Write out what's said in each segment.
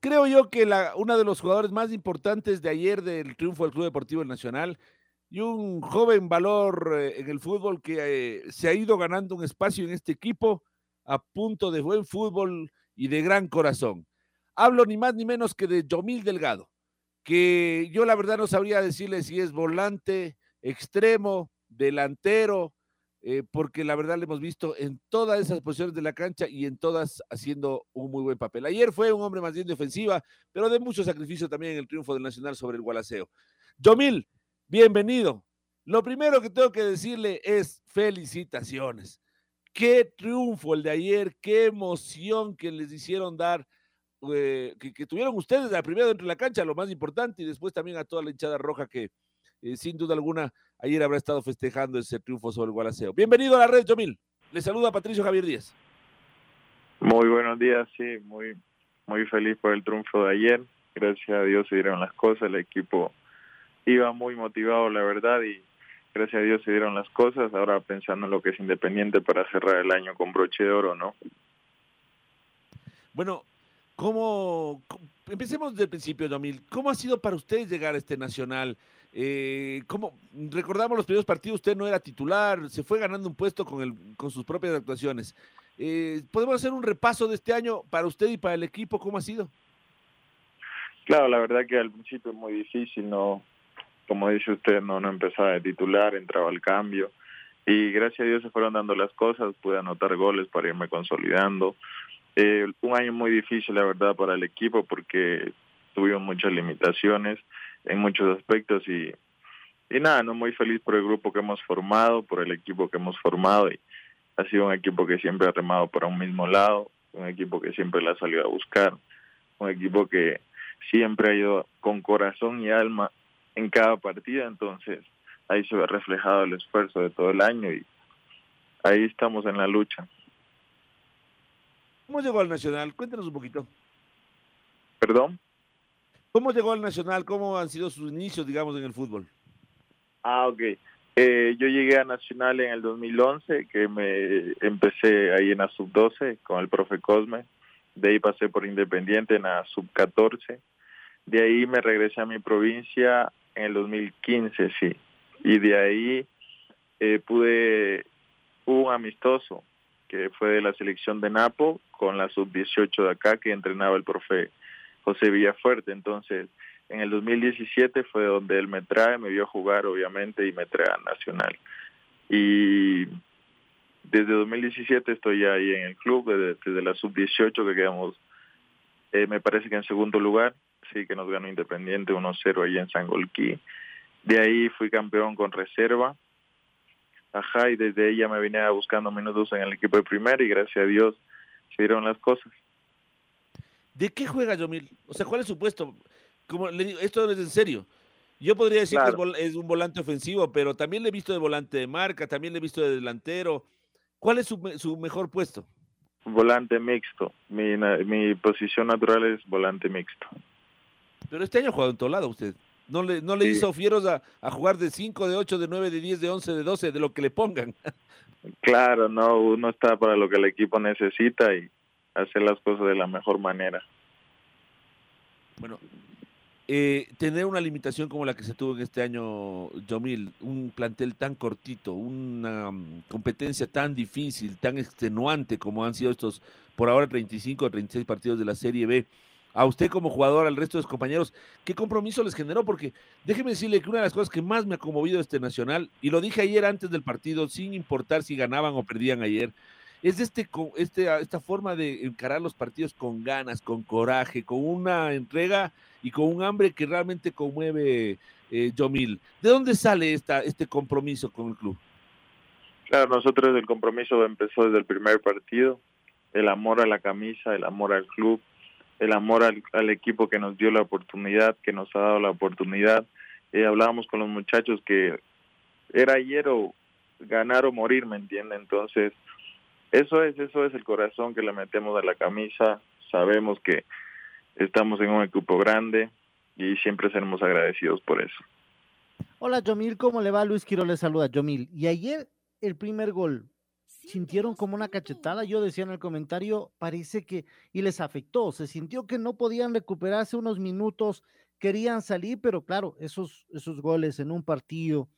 creo yo que la, uno de los jugadores más importantes de ayer del triunfo del Club Deportivo Nacional y un joven valor eh, en el fútbol que eh, se ha ido ganando un espacio en este equipo a punto de buen fútbol y de gran corazón. Hablo ni más ni menos que de Yomil Delgado, que yo la verdad no sabría decirle si es volante, extremo, delantero, eh, porque la verdad le hemos visto en todas esas posiciones de la cancha y en todas haciendo un muy buen papel. Ayer fue un hombre más bien de ofensiva, pero de mucho sacrificio también en el triunfo del Nacional sobre el Gualaceo. Yomil, bienvenido. Lo primero que tengo que decirle es felicitaciones. Qué triunfo el de ayer, qué emoción que les hicieron dar, eh, que, tuvieron ustedes la primera dentro de la cancha, lo más importante, y después también a toda la hinchada roja que eh, sin duda alguna ayer habrá estado festejando ese triunfo sobre el Gualaceo. Bienvenido a la red, Jomil. Le saluda Patricio Javier Díaz. Muy buenos días, sí, muy, muy feliz por el triunfo de ayer. Gracias a Dios se dieron las cosas, el equipo iba muy motivado, la verdad, y gracias a Dios se dieron las cosas. Ahora pensando en lo que es independiente para cerrar el año con broche de oro, ¿no? Bueno, ¿cómo, empecemos desde el principio, Jomil. ¿Cómo ha sido para ustedes llegar a este Nacional? Eh, como recordamos los primeros partidos, usted no era titular, se fue ganando un puesto con, el, con sus propias actuaciones. Eh, ¿Podemos hacer un repaso de este año para usted y para el equipo? ¿Cómo ha sido? Claro, la verdad que al principio es muy difícil, no, como dice usted, no, no empezaba de titular, entraba al cambio y gracias a Dios se fueron dando las cosas, pude anotar goles para irme consolidando. Eh, un año muy difícil, la verdad, para el equipo porque tuvimos muchas limitaciones en muchos aspectos y, y nada, no muy feliz por el grupo que hemos formado, por el equipo que hemos formado y ha sido un equipo que siempre ha remado por un mismo lado, un equipo que siempre la ha salido a buscar, un equipo que siempre ha ido con corazón y alma en cada partida, entonces ahí se ve reflejado el esfuerzo de todo el año y ahí estamos en la lucha. ¿Cómo llegó al Nacional? Cuéntanos un poquito. ¿Perdón? ¿Cómo llegó al Nacional? ¿Cómo han sido sus inicios, digamos, en el fútbol? Ah, ok. Eh, yo llegué a Nacional en el 2011, que me empecé ahí en la sub-12 con el profe Cosme. De ahí pasé por Independiente en la sub-14. De ahí me regresé a mi provincia en el 2015, sí. Y de ahí eh, pude, hubo un amistoso que fue de la selección de Napo con la sub-18 de acá que entrenaba el profe José Villafuerte. Entonces, en el 2017 fue donde él me trae, me vio jugar obviamente y me trae a Nacional. Y desde 2017 estoy ahí en el club, desde, la sub-18 que quedamos, eh, me parece que en segundo lugar, sí que nos ganó Independiente 1-0 ahí en Sangolquí. De ahí fui campeón con reserva. Ajá, y desde ella me vine buscando minutos en el equipo de primera y gracias a Dios se dieron las cosas. ¿De qué juega Yomil? O sea, ¿cuál es su puesto? Como le digo, esto es en serio. Yo podría decir que es, un volante ofensivo, pero también le he visto de volante de marca, también le he visto de delantero. ¿Cuál es su, mejor puesto? Volante mixto. Mi, mi, posición natural es volante mixto. Pero este año ha jugado en todo lado usted. No le, no le hizo fieros a, a, jugar de 5, de 8, de 9, de 10, de 11, de 12, de lo que le pongan. Claro, no, uno está para lo que el equipo necesita y hacer las cosas de la mejor manera. Bueno, eh, tener una limitación como la que se tuvo en este año, Jomil, un plantel tan cortito, una mm, competencia tan difícil, tan extenuante como han sido estos, por ahora, 35 o 36 partidos de la Serie B. A usted como jugador, al resto de sus compañeros, ¿qué compromiso les generó? Porque déjeme decirle que una de las cosas que más me ha conmovido este Nacional, y lo dije ayer antes del partido, sin importar si ganaban o perdían ayer, es este, este, esta forma de encarar los partidos con ganas, con coraje, con una entrega y con un hambre que realmente conmueve eh, Yomil. ¿De dónde sale esta, este compromiso con el club? Claro, nosotros el compromiso empezó desde el primer partido, el amor a la camisa, el amor al club, el amor al, equipo que nos dio la oportunidad, que nos ha dado la oportunidad. Eh, hablábamos con los muchachos que era ayer ganar o morir, ¿me entiende? Entonces, eso es, eso es el corazón que le metemos a la camisa. Sabemos que estamos en un equipo grande y siempre seremos agradecidos por eso. Hola, Yomil, ¿cómo le va? Luis Quiro le saluda, Yomil. Y ayer el primer gol, sintieron como una cachetada. Yo decía en el comentario, parece que, y les afectó, se sintió que no podían recuperarse unos minutos, querían salir, pero claro, esos, esos goles en un partido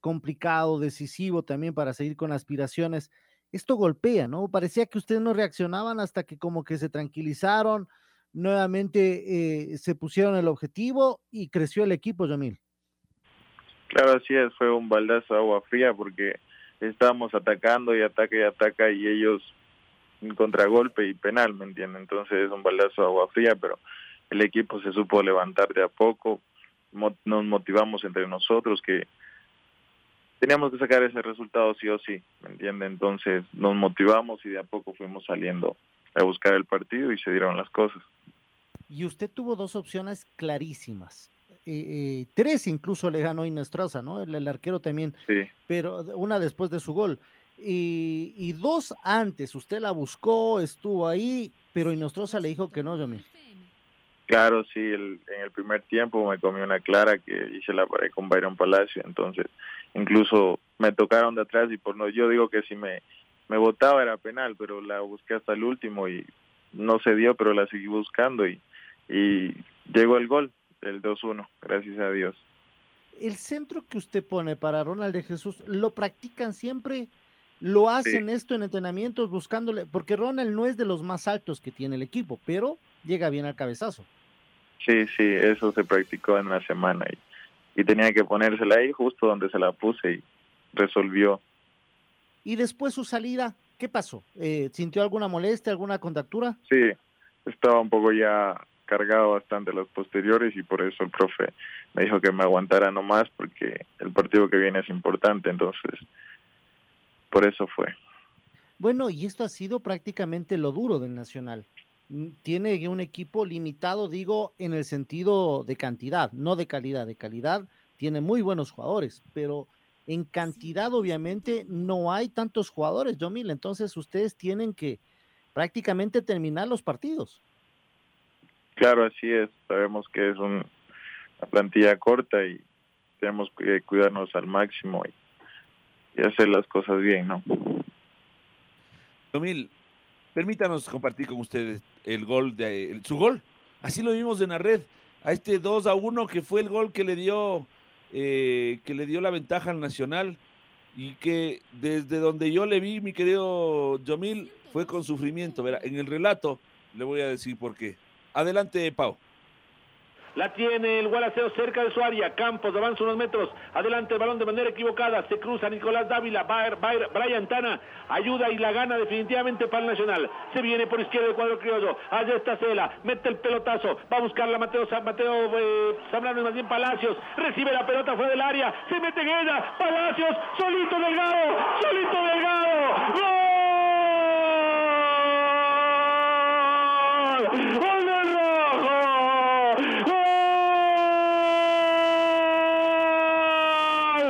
complicado, decisivo también para seguir con aspiraciones, esto golpea, ¿no? Parecía que ustedes no reaccionaban hasta que como que se tranquilizaron, nuevamente eh, se pusieron el objetivo y creció el equipo, Jamil. Claro, así es, fue un baldazo de agua fría porque estábamos atacando y ataca y ataca y ellos en contragolpe y penal, ¿me entienden? Entonces es un baldazo de agua fría, pero el equipo se supo levantar de a poco, nos motivamos entre nosotros que teníamos que sacar ese resultado sí o sí, ¿me entiende? Entonces nos motivamos y de a poco fuimos saliendo a buscar el partido y se dieron las cosas. Y usted tuvo dos opciones clarísimas. Eh, eh, tres incluso le ganó Inestrosa, ¿no? El, arquero también. Sí. Pero una después de su gol. Y, dos antes, usted la buscó, estuvo ahí, pero Inestrosa le dijo que no, Yomil. Claro, sí, en el primer tiempo me comí una clara que hice la pared con Byron Palacio, entonces incluso me tocaron de atrás y por no, yo digo que si me, me votaba era penal, pero la busqué hasta el último y no se dio, pero la seguí buscando y, y llegó el gol el 2-1, gracias a Dios. El centro que usted pone para Ronald de Jesús, ¿lo practican siempre? ¿Lo hacen esto en entrenamientos buscándole? Porque Ronald no es de los más altos que tiene el equipo, pero llega bien al cabezazo. Sí, sí, eso se practicó en una semana y, y tenía que ponérsela ahí justo donde se la puse y resolvió. Y después su salida, ¿qué pasó? Eh, ¿Sintió alguna molestia, alguna contractura? Sí, estaba un poco ya cargado bastante los posteriores y por eso el profe me dijo que me aguantara nomás porque el partido que viene es importante, entonces por eso fue. Bueno, y esto ha sido prácticamente lo duro del Nacional. Mm, tiene un equipo limitado, digo, en el sentido de cantidad, no de calidad. De calidad tiene muy buenos jugadores, pero en cantidad obviamente no hay tantos jugadores, Jomil. Entonces ustedes tienen que prácticamente terminar los partidos. Claro, así es. Sabemos que es una plantilla corta y tenemos que cuidarnos al máximo y, hacer las cosas bien, ¿no? Domil, permítanos compartir con ustedes el gol de su gol. Así lo vimos en la red, a este 2 a 1 que fue el gol que le dio eh, que le dio la ventaja al Nacional y que desde donde yo le vi, mi querido Yomil, fue con sufrimiento. Verá, en el relato le voy a decir por qué. Adelante, Pau. La tiene el Gualaceo cerca de su área. Campos avanza unos metros. Adelante el balón de manera equivocada. Se cruza Nicolás Dávila. Brian Tana ayuda y la gana definitivamente para el Nacional. Se viene por izquierda el cuadro criollo. Allá está Cela. Mete el pelotazo. Va a buscarla Mateo, Mateo eh, Zambrano más bien Palacios. Recibe la pelota fuera del área. Se mete en ella. Palacios. Solito Delgado. Solito Delgado. ¡Gol!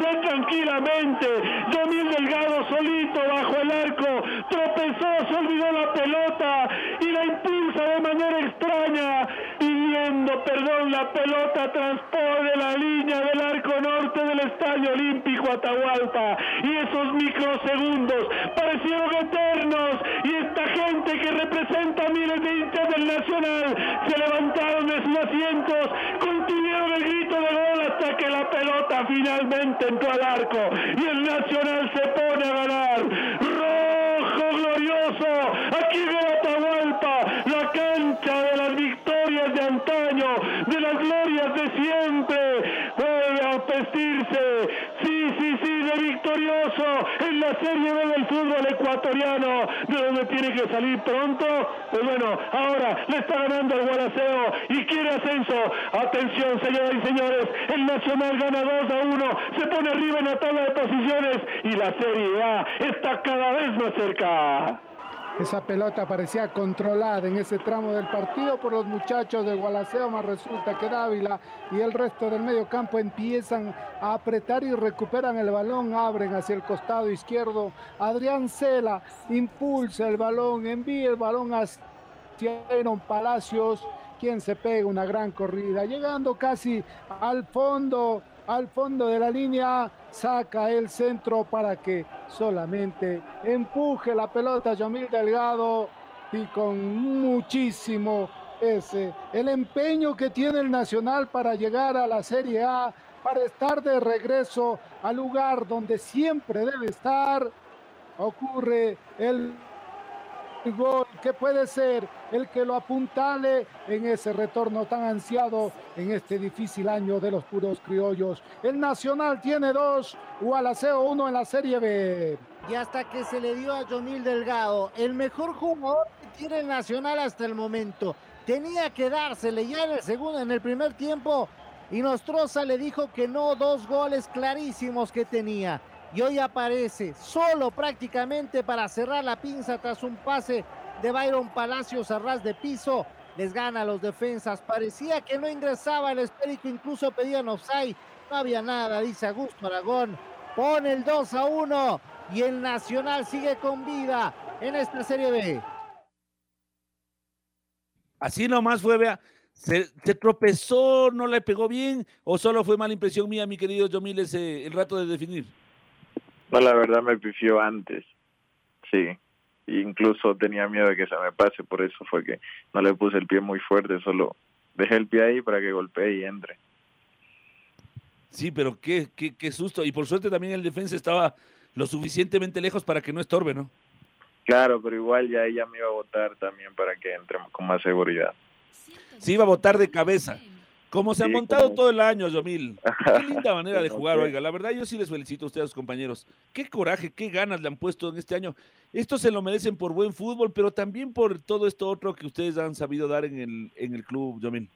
ser tranquilamente. Domil Delgado solito bajo el arco, tropezó, se olvidó la pelota y la impulsa de manera extraña, pidiendo perdón la pelota transpone la línea del arco norte del Estadio Olímpico Atahualpa. Y esos microsegundos parecieron eternos. Y esta gente que representa miles de hinchas del Nacional se levantaron de sus asientos, continuaron el grito de gol hasta que la pelota finalmente entró al arco. Y el Nacional se pone a ganar. Rojo glorioso. Aquí ve Atahualpa, la cancha de las victorias de antaño, de las glorias de siempre. Vuelve a vestirse. Sí, sí, sí, de victorioso la Serie B del fútbol ecuatoriano, de donde tiene que salir pronto. Pues bueno, ahora le está ganando el Gualaceo y quiere ascenso. Atención, señoras y señores, el Nacional gana 2 a 1, se pone arriba en la tabla de posiciones y la Serie A está cada vez más cerca. Esa pelota parecía controlada en ese tramo del partido por los muchachos de Gualaceo, más resulta que Dávila y el resto del medio campo empiezan a apretar y recuperan el balón, abren hacia el costado izquierdo. Adrián Cela impulsa el balón, envía el balón hacia Aaron Palacios, quien se pega una gran corrida, llegando casi al fondo al fondo de la línea, saca el centro para que solamente empuje la pelota Yomil Delgado y con muchísimo ese el empeño que tiene el Nacional para llegar a la Serie A, para estar de regreso al lugar donde siempre debe estar, ocurre el gol que puede ser el que lo apuntale en ese retorno tan ansiado en este difícil año de los puros criollos. El Nacional tiene dos, Gualaceo uno en la Serie B. Y hasta que se le dio a Jonil Delgado, el mejor jugador que tiene el Nacional hasta el momento. Tenía que dársele ya en el segundo, en el primer tiempo. Y Nostroza le dijo que no, dos goles clarísimos que tenía y hoy aparece solo prácticamente para cerrar la pinza tras un pase de Byron Palacios a ras de piso. Les gana a los defensas. Parecía que no ingresaba el esférico, incluso pedían offside. No había nada, dice Augusto Aragón. Pone el 2 a 1 y el Nacional sigue con vida en esta Serie B. Así nomás fue, vea. Se, tropezó, no le pegó bien, o solo fue mala impresión mía, mi querido Yomil, ese el rato de definir. No, la verdad me pifió antes. Sí. Incluso tenía miedo de que se me pase, por eso fue que no le puse el pie muy fuerte, solo dejé el pie ahí para que golpee y entre. Sí, pero qué, qué, qué susto. Y por suerte también el defensa estaba lo suficientemente lejos para que no estorbe, ¿no? Claro, pero igual ya ella me iba a votar también para que entremos con más seguridad. Sí, iba a votar de cabeza. Como se ha montado como... todo el año, Yomil. Qué linda manera de jugar, oiga. La verdad, yo sí les felicito a ustedes, compañeros. Qué coraje, qué ganas le han puesto en este año. Esto se lo merecen por buen fútbol, pero también por todo esto otro que ustedes han sabido dar en el, en el club, Yomil.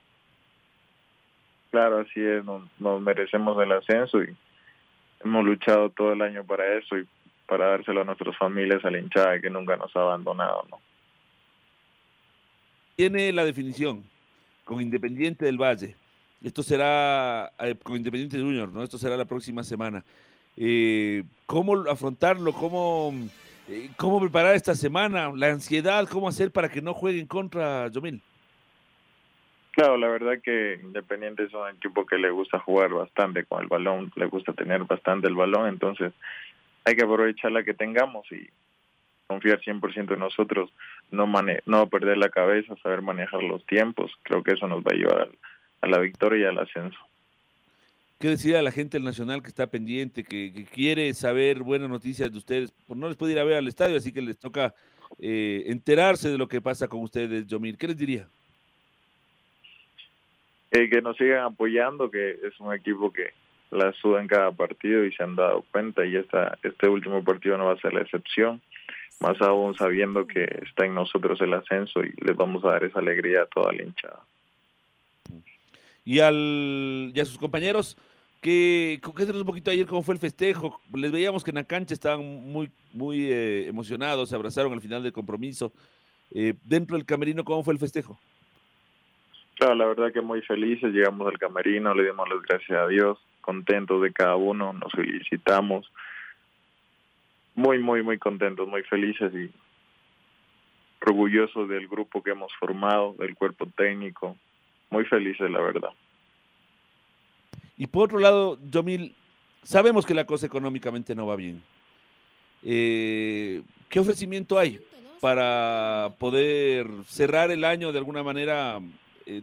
Claro, así es. Nos, nos merecemos el ascenso y hemos luchado todo el año para eso y para dárselo a nuestras familias, a la hinchada que nunca nos ha abandonado, ¿no? Tiene la definición con Independiente del Valle. Esto será eh, con Independiente Junior, ¿no? Esto será la próxima semana. Eh, ¿Cómo afrontarlo? ¿Cómo, eh, ¿Cómo preparar esta semana? La ansiedad, ¿cómo hacer para que no jueguen contra Yomil? Claro, la verdad que Independiente es un equipo que le gusta jugar bastante con el balón, le gusta tener bastante el balón, entonces hay que aprovechar la que tengamos y confiar 100% en nosotros, no, mane no perder la cabeza, saber manejar los tiempos, creo que eso nos va a llevar al, a la victoria y al ascenso. ¿Qué decir a la gente del Nacional que está pendiente, que, que, quiere saber buenas noticias de ustedes? Pues no les puede ir a ver al estadio, así que les toca eh, enterarse de lo que pasa con ustedes, Yomir. ¿Qué les diría? Eh, que nos sigan apoyando, que es un equipo que la suda en cada partido y se han dado cuenta y esta, este último partido no va a ser la excepción, más aún sabiendo que está en nosotros el ascenso y les vamos a dar esa alegría a toda la hinchada y, al, y a sus compañeros. que un poquito ayer cómo fue el festejo. Les veíamos que en la cancha estaban muy, muy eh, emocionados, se abrazaron al final del compromiso. Eh, dentro del camerino, ¿cómo fue el festejo? Claro, la verdad que muy felices. Llegamos al camerino, le dimos las gracias a Dios, contentos de cada uno, nos felicitamos. Muy, muy, muy contentos, muy felices y orgullosos del grupo que hemos formado, del cuerpo técnico, muy felices, la verdad. Y por otro lado, Yomil, sabemos que la cosa económicamente no va bien. Eh, ¿Qué ofrecimiento hay para poder cerrar el año de alguna manera eh,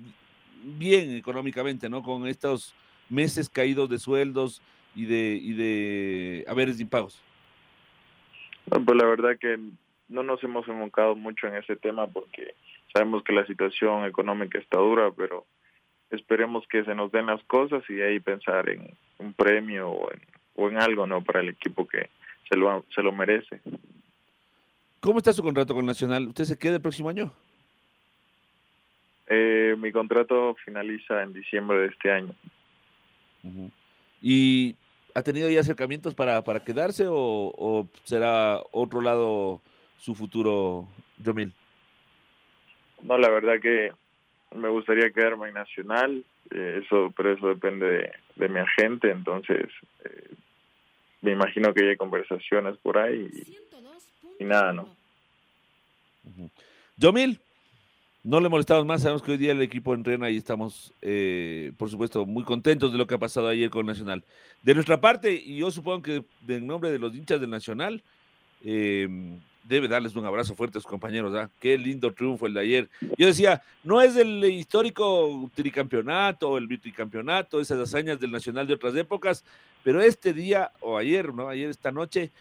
bien económicamente, ¿no? Con estos meses caídos de sueldos y de, y de haberes de impagos. pues la verdad que no nos hemos enfocado mucho en ese tema porque sabemos que la situación económica está dura, pero esperemos que se nos den las cosas y ahí pensar en un premio o en, o en algo no para el equipo que se lo, se lo merece. ¿Cómo está su contrato con Nacional? ¿Usted se queda el próximo año? Eh, mi contrato finaliza en diciembre de este año. ¿Y ha tenido ya acercamientos para, para quedarse o, o será otro lado su futuro, Jomil? No, la verdad que me gustaría quedarme en Nacional, eh, eso, pero eso depende de, mi agente, entonces eh, me imagino que hay conversaciones por ahí y, nada, ¿no? Jomil, no le molestamos más, sabemos que hoy día el equipo entrena y estamos, eh, por supuesto, muy contentos de lo que ha pasado ayer con Nacional. De nuestra parte, y yo supongo que en nombre de los hinchas del Nacional, eh, debe darles un abrazo fuerte a sus compañeros. ¿ah? Qué lindo triunfo el de ayer. Yo decía, no es el histórico tricampeonato, el tricampeonato, esas hazañas del Nacional de otras épocas, pero este día, o ayer, ¿no? Ayer, esta noche,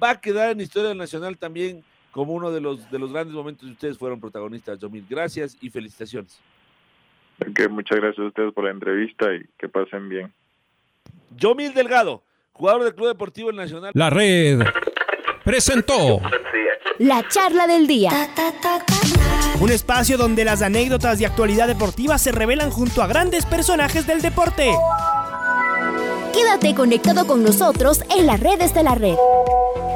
va a quedar en historia del Nacional también como uno de los, de los grandes momentos de ustedes fueron protagonistas. Yomil, gracias y felicitaciones. muchas gracias a ustedes por la entrevista y que pasen bien. Yomil Delgado, jugador del Club Deportivo Nacional. La red presentó la charla del día. Un espacio donde las anécdotas de actualidad deportiva se revelan junto a grandes personajes del deporte. Quédate conectado con nosotros en las redes de la red.